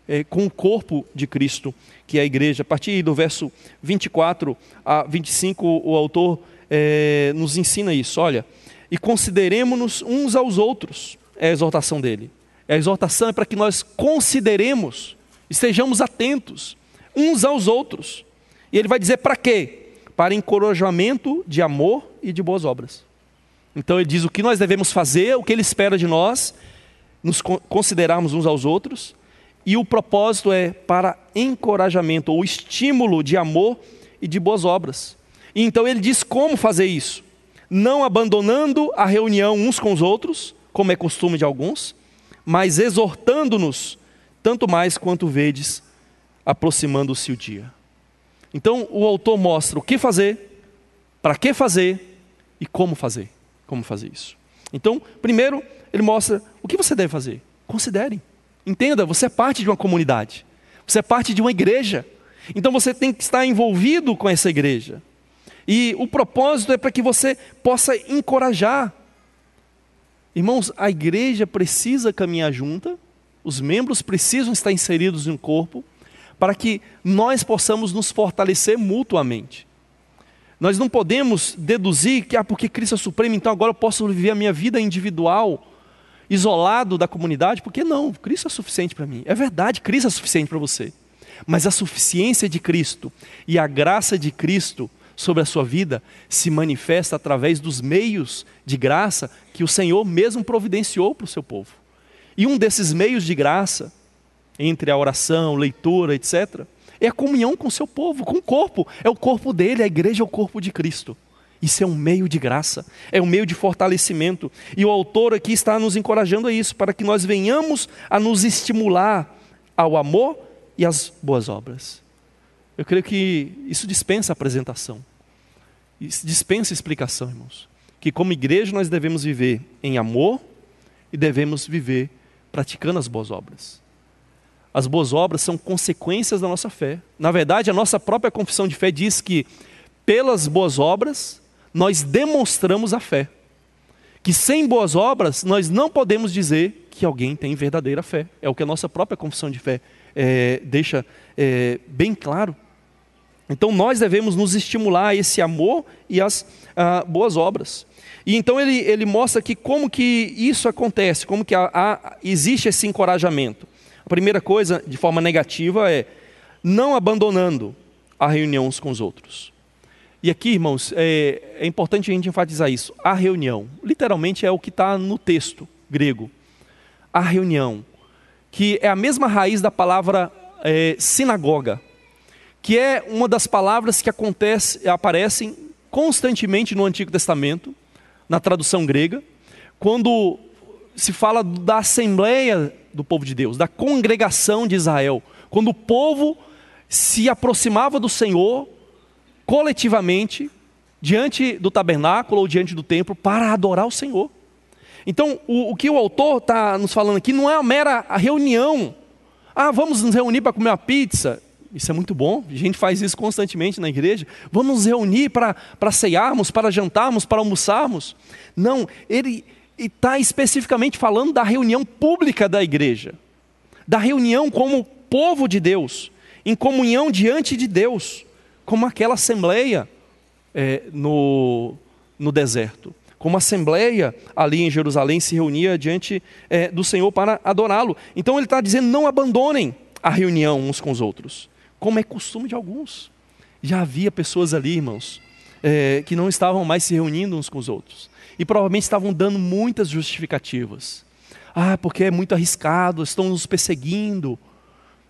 é, com o corpo de Cristo, que é a igreja. A partir do verso 24 a 25, o autor é, nos ensina isso. Olha, e consideremos-nos uns aos outros, é a exortação dele. A exortação é para que nós consideremos, estejamos atentos uns aos outros. E ele vai dizer para quê? Para encorajamento de amor e de boas obras. Então ele diz o que nós devemos fazer, o que ele espera de nós, nos considerarmos uns aos outros, e o propósito é para encorajamento ou estímulo de amor e de boas obras. E então ele diz como fazer isso: não abandonando a reunião uns com os outros, como é costume de alguns, mas exortando-nos, tanto mais quanto vedes aproximando-se o dia. Então o autor mostra o que fazer, para que fazer e como fazer como fazer isso. Então, primeiro, ele mostra o que você deve fazer. Considere. Entenda, você é parte de uma comunidade. Você é parte de uma igreja. Então você tem que estar envolvido com essa igreja. E o propósito é para que você possa encorajar. Irmãos, a igreja precisa caminhar junta, os membros precisam estar inseridos no corpo, para que nós possamos nos fortalecer mutuamente. Nós não podemos deduzir que, ah, porque Cristo é supremo, então agora eu posso viver a minha vida individual, isolado da comunidade, porque não, Cristo é suficiente para mim. É verdade, Cristo é suficiente para você. Mas a suficiência de Cristo e a graça de Cristo sobre a sua vida se manifesta através dos meios de graça que o Senhor mesmo providenciou para o seu povo. E um desses meios de graça, entre a oração, leitura, etc., é a comunhão com o seu povo, com o corpo. É o corpo dele, a igreja é o corpo de Cristo. Isso é um meio de graça, é um meio de fortalecimento. E o autor aqui está nos encorajando a isso, para que nós venhamos a nos estimular ao amor e às boas obras. Eu creio que isso dispensa apresentação, isso dispensa explicação, irmãos. Que como igreja nós devemos viver em amor e devemos viver praticando as boas obras. As boas obras são consequências da nossa fé. Na verdade, a nossa própria confissão de fé diz que, pelas boas obras, nós demonstramos a fé. Que sem boas obras, nós não podemos dizer que alguém tem verdadeira fé. É o que a nossa própria confissão de fé é, deixa é, bem claro. Então, nós devemos nos estimular a esse amor e as ah, boas obras. E então ele, ele mostra aqui como que isso acontece, como que existe esse encorajamento. A primeira coisa, de forma negativa, é não abandonando a reunião uns com os outros. E aqui, irmãos, é, é importante a gente enfatizar isso. A reunião, literalmente é o que está no texto grego. A reunião, que é a mesma raiz da palavra é, sinagoga, que é uma das palavras que acontece, aparecem constantemente no Antigo Testamento, na tradução grega, quando se fala da assembleia do povo de Deus, da congregação de Israel. Quando o povo se aproximava do Senhor coletivamente, diante do tabernáculo ou diante do templo, para adorar o Senhor. Então, o, o que o autor está nos falando aqui não é uma mera reunião. Ah, vamos nos reunir para comer uma pizza. Isso é muito bom, a gente faz isso constantemente na igreja. Vamos nos reunir para, para ceiarmos, para jantarmos, para almoçarmos. Não, ele, e está especificamente falando da reunião pública da igreja, da reunião como povo de Deus, em comunhão diante de Deus, como aquela assembleia é, no, no deserto, como a assembleia ali em Jerusalém se reunia diante é, do Senhor para adorá-lo. Então ele está dizendo: não abandonem a reunião uns com os outros. como é costume de alguns. Já havia pessoas ali, irmãos, é, que não estavam mais se reunindo uns com os outros. E provavelmente estavam dando muitas justificativas. Ah, porque é muito arriscado, estão nos perseguindo.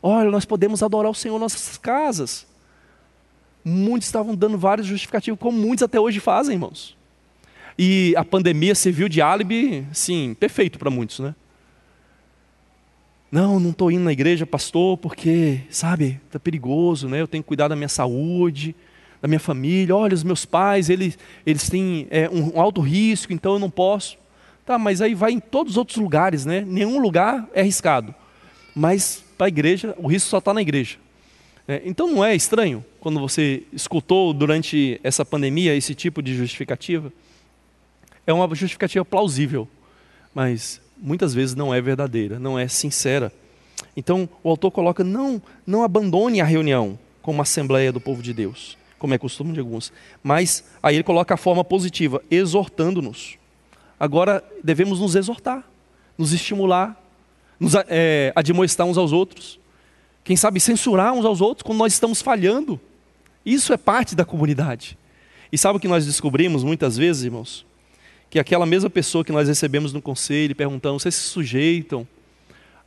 Olha, nós podemos adorar o Senhor em nossas casas. Muitos estavam dando vários justificativos, como muitos até hoje fazem, irmãos. E a pandemia serviu de álibi, sim, perfeito para muitos, né? Não, não estou indo na igreja, pastor, porque, sabe, está perigoso, né? Eu tenho que cuidar da minha saúde, da minha família. Olha, os meus pais, eles, eles têm é, um alto risco, então eu não posso. Tá, mas aí vai em todos os outros lugares, né? Nenhum lugar é arriscado. Mas para a igreja, o risco só está na igreja. É, então não é estranho quando você escutou durante essa pandemia esse tipo de justificativa? É uma justificativa plausível, mas muitas vezes não é verdadeira, não é sincera. Então o autor coloca: não, não abandone a reunião como assembleia do povo de Deus, como é costume de alguns. Mas aí ele coloca a forma positiva, exortando-nos. Agora devemos nos exortar, nos estimular, nos é, admoestar uns aos outros. Quem sabe censurar uns aos outros quando nós estamos falhando. Isso é parte da comunidade. E sabe o que nós descobrimos muitas vezes, irmãos? que aquela mesma pessoa que nós recebemos no conselho e perguntamos, vocês se sujeitam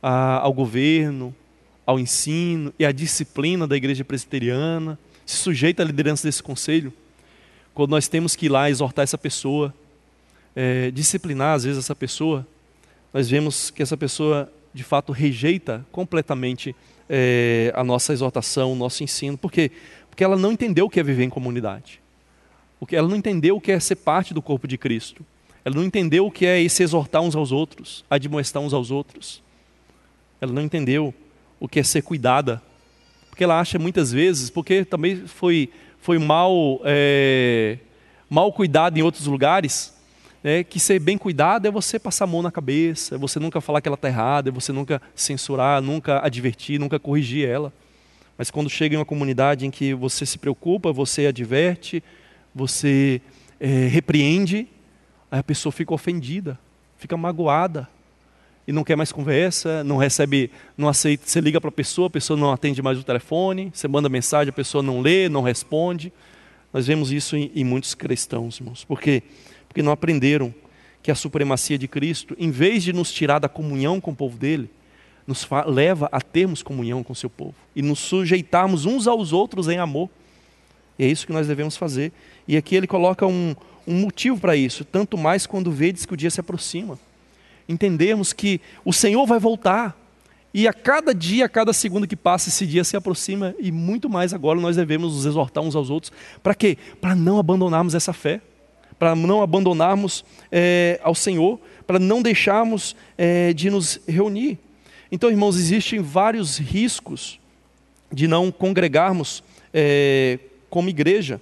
a, ao governo, ao ensino e à disciplina da igreja presbiteriana, se sujeita à liderança desse conselho, quando nós temos que ir lá exortar essa pessoa, é, disciplinar às vezes essa pessoa, nós vemos que essa pessoa de fato rejeita completamente é, a nossa exortação, o nosso ensino, por quê? Porque ela não entendeu o que é viver em comunidade, porque ela não entendeu o que é ser parte do corpo de Cristo. Ela não entendeu o que é se exortar uns aos outros, admoestar uns aos outros. Ela não entendeu o que é ser cuidada. Porque ela acha muitas vezes, porque também foi, foi mal, é, mal cuidada em outros lugares, né, que ser bem cuidado é você passar a mão na cabeça, é você nunca falar que ela está errada, é você nunca censurar, nunca advertir, nunca corrigir ela. Mas quando chega em uma comunidade em que você se preocupa, você adverte, você é, repreende, Aí a pessoa fica ofendida, fica magoada e não quer mais conversa, não recebe, não aceita. Você liga para a pessoa, a pessoa não atende mais o telefone, você manda mensagem, a pessoa não lê, não responde. Nós vemos isso em, em muitos cristãos, irmãos. Por quê? Porque não aprenderam que a supremacia de Cristo, em vez de nos tirar da comunhão com o povo dele, nos leva a termos comunhão com o seu povo e nos sujeitarmos uns aos outros em amor. E é isso que nós devemos fazer. E aqui ele coloca um, um motivo para isso, tanto mais quando vedes que o dia se aproxima. Entendemos que o Senhor vai voltar, e a cada dia, a cada segundo que passa, esse dia se aproxima, e muito mais agora nós devemos nos exortar uns aos outros. Para quê? Para não abandonarmos essa fé, para não abandonarmos é, ao Senhor, para não deixarmos é, de nos reunir. Então, irmãos, existem vários riscos de não congregarmos é, como igreja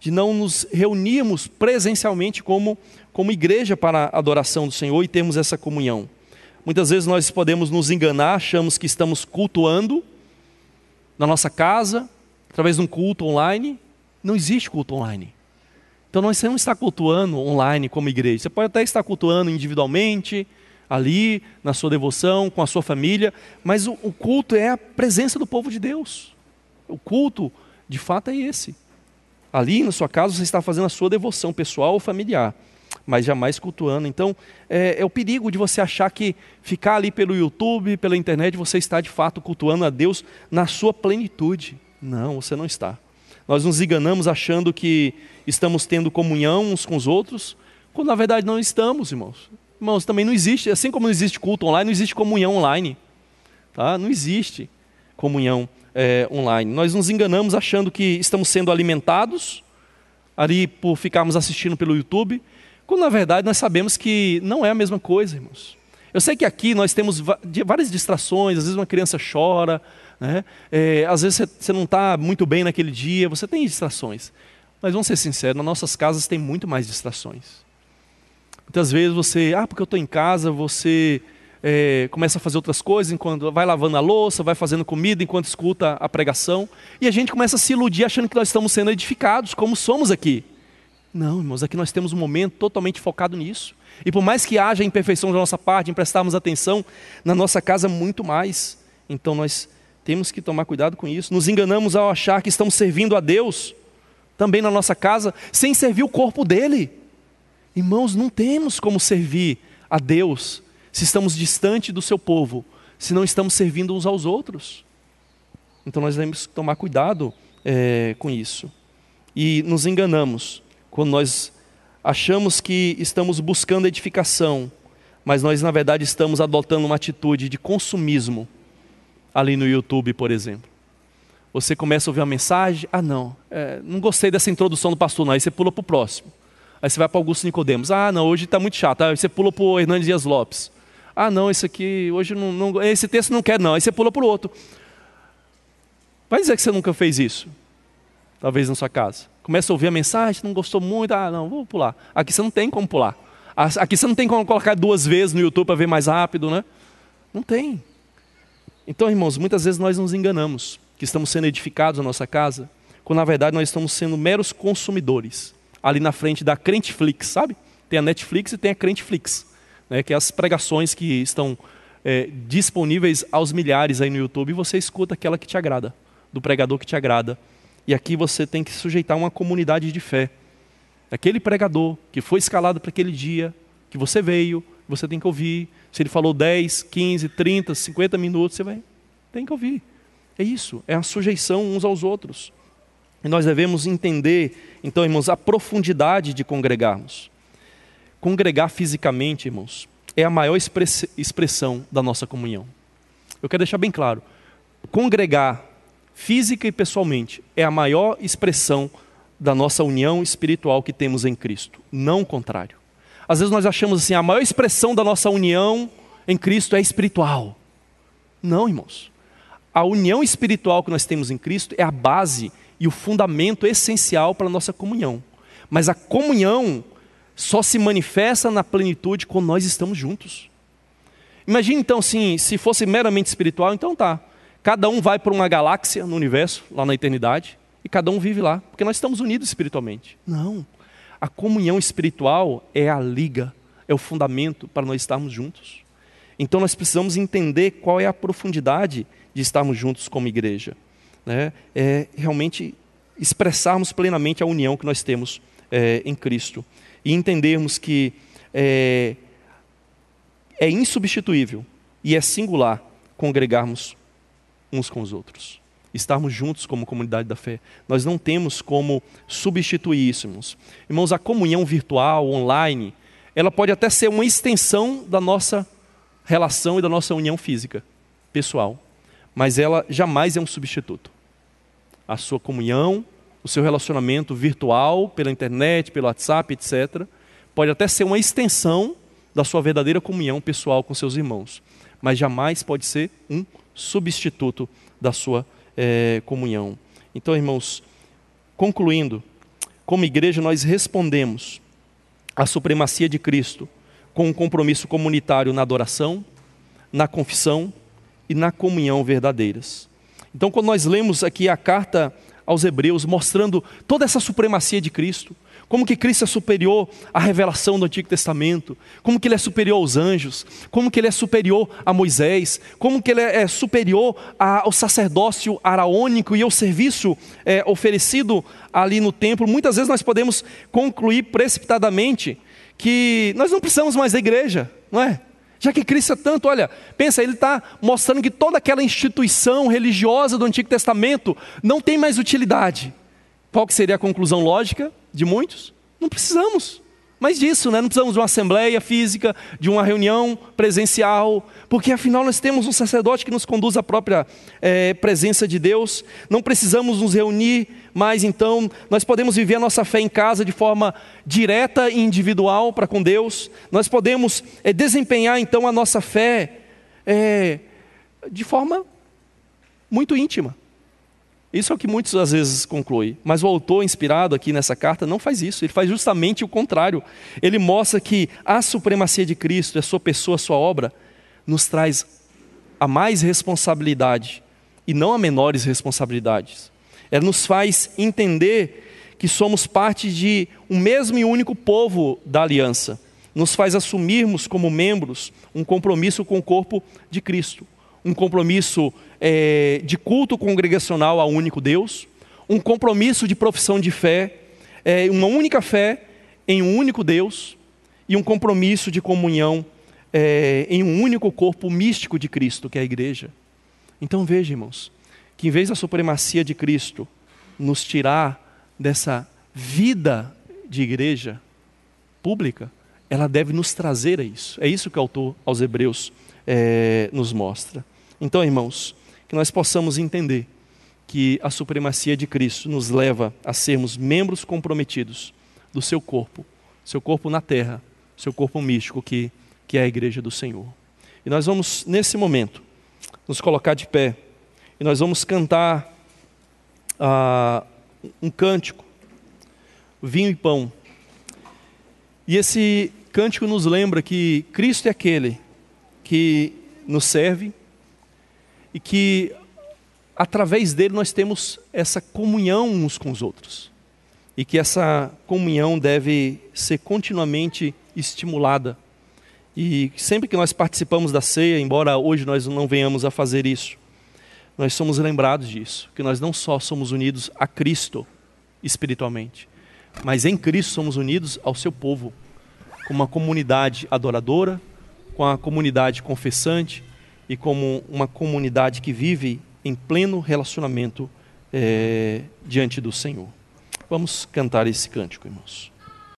de não nos reunirmos presencialmente como, como igreja para a adoração do Senhor e termos essa comunhão. Muitas vezes nós podemos nos enganar, achamos que estamos cultuando na nossa casa, através de um culto online. Não existe culto online. Então nós não está cultuando online como igreja. Você pode até estar cultuando individualmente, ali, na sua devoção, com a sua família, mas o, o culto é a presença do povo de Deus. O culto, de fato, é esse. Ali na sua casa você está fazendo a sua devoção pessoal ou familiar, mas jamais cultuando. Então é, é, o perigo de você achar que ficar ali pelo YouTube, pela internet, você está de fato cultuando a Deus na sua plenitude. Não, você não está. Nós nos enganamos achando que estamos tendo comunhão uns com os outros, quando na verdade não estamos, irmãos. Irmãos, também não existe, assim como não existe culto online, não existe comunhão online. Tá? Não existe comunhão é, online. Nós nos enganamos achando que estamos sendo alimentados ali por ficarmos assistindo pelo YouTube, quando na verdade nós sabemos que não é a mesma coisa, irmãos. Eu sei que aqui nós temos várias distrações, às vezes uma criança chora, né? É, às vezes você não está muito bem naquele dia, você tem distrações. Mas vamos ser sinceros, nas nossas casas tem muito mais distrações. Muitas vezes você, ah, porque eu estou em casa, você é, começa a fazer outras coisas, enquanto vai lavando a louça, vai fazendo comida enquanto escuta a pregação, e a gente começa a se iludir achando que nós estamos sendo edificados, como somos aqui. Não, irmãos, aqui nós temos um momento totalmente focado nisso. E por mais que haja imperfeição da nossa parte, em prestarmos atenção, na nossa casa muito mais. Então nós Temos que tomar cuidado com isso. Nos enganamos ao achar que estamos servindo a Deus, também na nossa casa, sem servir o corpo dele. Irmãos, não temos como servir a Deus se estamos distante do seu povo, se não estamos servindo uns aos outros. Então nós temos que tomar cuidado é, com isso. E nos enganamos quando nós achamos que estamos buscando edificação, mas nós na verdade estamos adotando uma atitude de consumismo ali no YouTube, por exemplo. Você começa a ouvir uma mensagem, ah não, é, não gostei dessa introdução do pastor, não. aí você pula para o próximo. Aí você vai para Augusto Nicodemos, ah não, hoje está muito chato, aí você pula para o Hernandes Dias Lopes. Ah não, esse aqui, hoje não, não esse texto não quer não, aí você pula para o outro. Vai dizer que você nunca fez isso, talvez na sua casa. Começa a ouvir a mensagem, não gostou muito, ah não, vou pular. Aqui você não tem como pular. Aqui você não tem como colocar duas vezes no YouTube para ver mais rápido, né? Não tem. Então, irmãos, muitas vezes nós nos enganamos que estamos sendo edificados na nossa casa, quando na verdade nós estamos sendo meros consumidores. Ali na frente da Crenteflix, sabe? Tem a Netflix e tem a Crenteflix, né? que é as pregações que estão é, disponíveis aos milhares aí no YouTube e você escuta aquela que te agrada, do pregador que te agrada. E aqui você tem que sujeitar uma comunidade de fé. Aquele pregador que foi escalado para aquele dia, que você veio, você tem que ouvir. Se ele falou 10, 15, 30, 50 minutos, você vai, tem que ouvir. É isso, é a sujeição uns aos outros. E nós devemos entender, então, irmãos, a profundidade de congregarmos. Congregar fisicamente, irmãos, é a maior expressão da nossa comunhão. Eu quero deixar bem claro: congregar física e pessoalmente é a maior expressão da nossa união espiritual que temos em Cristo, não o contrário. Às vezes nós achamos assim, a maior expressão da nossa união em Cristo é espiritual. Não, irmãos a união espiritual que nós temos em Cristo é a base e o fundamento essencial para a nossa comunhão. Mas a comunhão só se manifesta na plenitude quando nós estamos juntos. Imagine então assim, se fosse meramente espiritual, então tá. Cada um vai para uma galáxia no universo, lá na eternidade, e cada um vive lá, porque nós estamos unidos espiritualmente. Não. A comunhão espiritual é a liga, é o fundamento para nós estarmos juntos. Então nós precisamos entender qual é a profundidade de estarmos juntos como igreja. Né? É realmente expressarmos plenamente a união que nós temos é, em Cristo e entendermos que é, é insubstituível e é singular congregarmos uns com os outros estarmos juntos como comunidade da fé. Nós não temos como substituir isso, irmãos. Irmãos, a comunhão virtual, online, ela pode até ser uma extensão da nossa relação e da nossa união física, pessoal mas ela jamais é um substituto. A sua comunhão, o seu relacionamento virtual, pela internet, pelo WhatsApp, etc., pode até ser uma extensão da sua verdadeira comunhão pessoal com seus irmãos, mas jamais pode ser um substituto da sua é, comunhão. Então, irmãos, concluindo, como igreja nós respondemos à supremacia de Cristo com um compromisso comunitário na adoração, na confissão e na comunhão verdadeiras. Então, quando nós lemos aqui a carta aos Hebreus, mostrando toda essa supremacia de Cristo, como que Cristo é superior à revelação do Antigo Testamento, como que ele é superior aos anjos, como que ele é superior a Moisés, como que ele é superior ao sacerdócio araônico e ao serviço é, oferecido ali no templo. Muitas vezes nós podemos concluir precipitadamente que nós não precisamos mais da igreja, não é? Já que Cristo é tanto, olha, pensa, ele está mostrando que toda aquela instituição religiosa do Antigo Testamento não tem mais utilidade. Qual que seria a conclusão lógica de muitos? Não precisamos mais disso, né? não precisamos de uma assembleia física, de uma reunião presencial, porque afinal nós temos um sacerdote que nos conduz à própria é, presença de Deus, não precisamos nos reunir mais, então nós podemos viver a nossa fé em casa de forma direta e individual para com Deus, nós podemos é, desempenhar então a nossa fé é, de forma muito íntima. Isso é o que muitos às vezes concluem. Mas o autor, inspirado aqui nessa carta, não faz isso. Ele faz justamente o contrário. Ele mostra que a supremacia de Cristo, a sua pessoa, a sua obra, nos traz a mais responsabilidade e não a menores responsabilidades. Ela nos faz entender que somos parte de um mesmo e único povo da aliança. Nos faz assumirmos como membros um compromisso com o corpo de Cristo. Um compromisso é, de culto congregacional ao único Deus, um compromisso de profissão de fé, é, uma única fé em um único Deus e um compromisso de comunhão é, em um único corpo místico de Cristo, que é a igreja. Então veja, irmãos, que em vez da supremacia de Cristo nos tirar dessa vida de igreja pública, ela deve nos trazer a isso. É isso que o autor aos Hebreus é, nos mostra. Então, irmãos, que nós possamos entender que a supremacia de Cristo nos leva a sermos membros comprometidos do seu corpo, seu corpo na terra, seu corpo místico, que, que é a igreja do Senhor. E nós vamos, nesse momento, nos colocar de pé e nós vamos cantar ah, um cântico, vinho e pão. E esse cântico nos lembra que Cristo é aquele que nos serve e que através dele nós temos essa comunhão uns com os outros. E que essa comunhão deve ser continuamente estimulada. E sempre que nós participamos da ceia, embora hoje nós não venhamos a fazer isso, nós somos lembrados disso, que nós não só somos unidos a Cristo espiritualmente, mas em Cristo somos unidos ao seu povo, com uma comunidade adoradora, com a comunidade confessante e como uma comunidade que vive em pleno relacionamento é, diante do Senhor. Vamos cantar esse cântico, irmãos.